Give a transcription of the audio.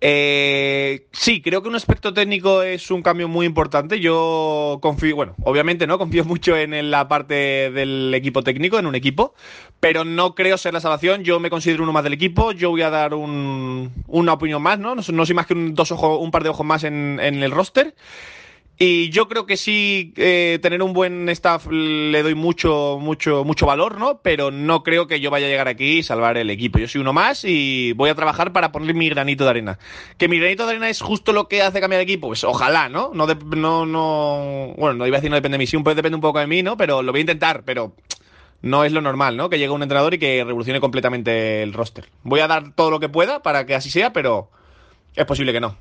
Eh, sí, creo que un aspecto técnico es un cambio muy importante. Yo confío, bueno, obviamente no confío mucho en la parte del equipo técnico, en un equipo, pero no creo ser la salvación. Yo me considero uno más del equipo. Yo voy a dar una opinión más, ¿no? No, soy más que un, dos ojos, un par de ojos más en, en el roster. Y yo creo que sí, eh, tener un buen staff le doy mucho, mucho, mucho valor, ¿no? Pero no creo que yo vaya a llegar aquí y salvar el equipo. Yo soy uno más y voy a trabajar para poner mi granito de arena. ¿Que mi granito de arena es justo lo que hace cambiar equipo? Pues ojalá, ¿no? No, no, no. Bueno, no iba a decir no depende de mí, sí, depende un poco de mí, ¿no? Pero lo voy a intentar, pero no es lo normal, ¿no? Que llegue un entrenador y que revolucione completamente el roster. Voy a dar todo lo que pueda para que así sea, pero es posible que no.